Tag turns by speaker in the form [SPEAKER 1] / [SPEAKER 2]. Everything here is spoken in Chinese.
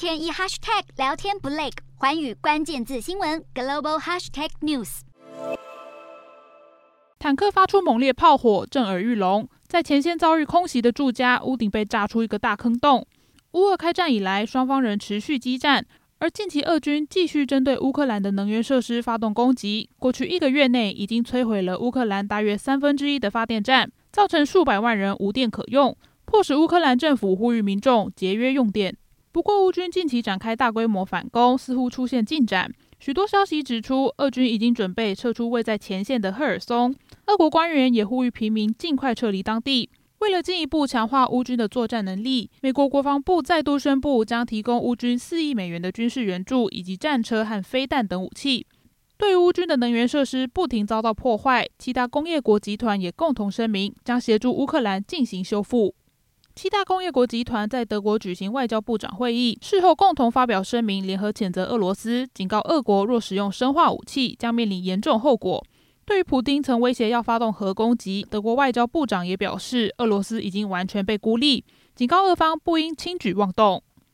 [SPEAKER 1] 天一 hashtag 聊天不累，寰宇关键字新闻 global hashtag news。
[SPEAKER 2] 坦克发出猛烈炮火，震耳欲聋。在前线遭遇空袭的住家，屋顶被炸出一个大坑洞。乌俄开战以来，双方仍持续激战，而近期俄军继续针对乌克兰的能源设施发动攻击。过去一个月内，已经摧毁了乌克兰大约三分之一的发电站，造成数百万人无电可用。迫使乌克兰政府呼吁民众节约用电。不过，乌军近期展开大规模反攻，似乎出现进展。许多消息指出，俄军已经准备撤出位在前线的赫尔松。俄国官员也呼吁平民尽快撤离当地。为了进一步强化乌军的作战能力，美国国防部再度宣布将提供乌军四亿美元的军事援助，以及战车和飞弹等武器。对乌军的能源设施不停遭到破坏，其他工业国集团也共同声明将协助乌克兰进行修复。七大工业国集团在德国举行外交部长会议，事后共同发表声明，联合谴责俄罗斯，警告俄国若使用生化武器，将面临严重后果。对于普丁曾威胁要发动核攻击，德国外交部长也表示，俄罗斯已经完全被孤立，警告俄方不应轻举妄动。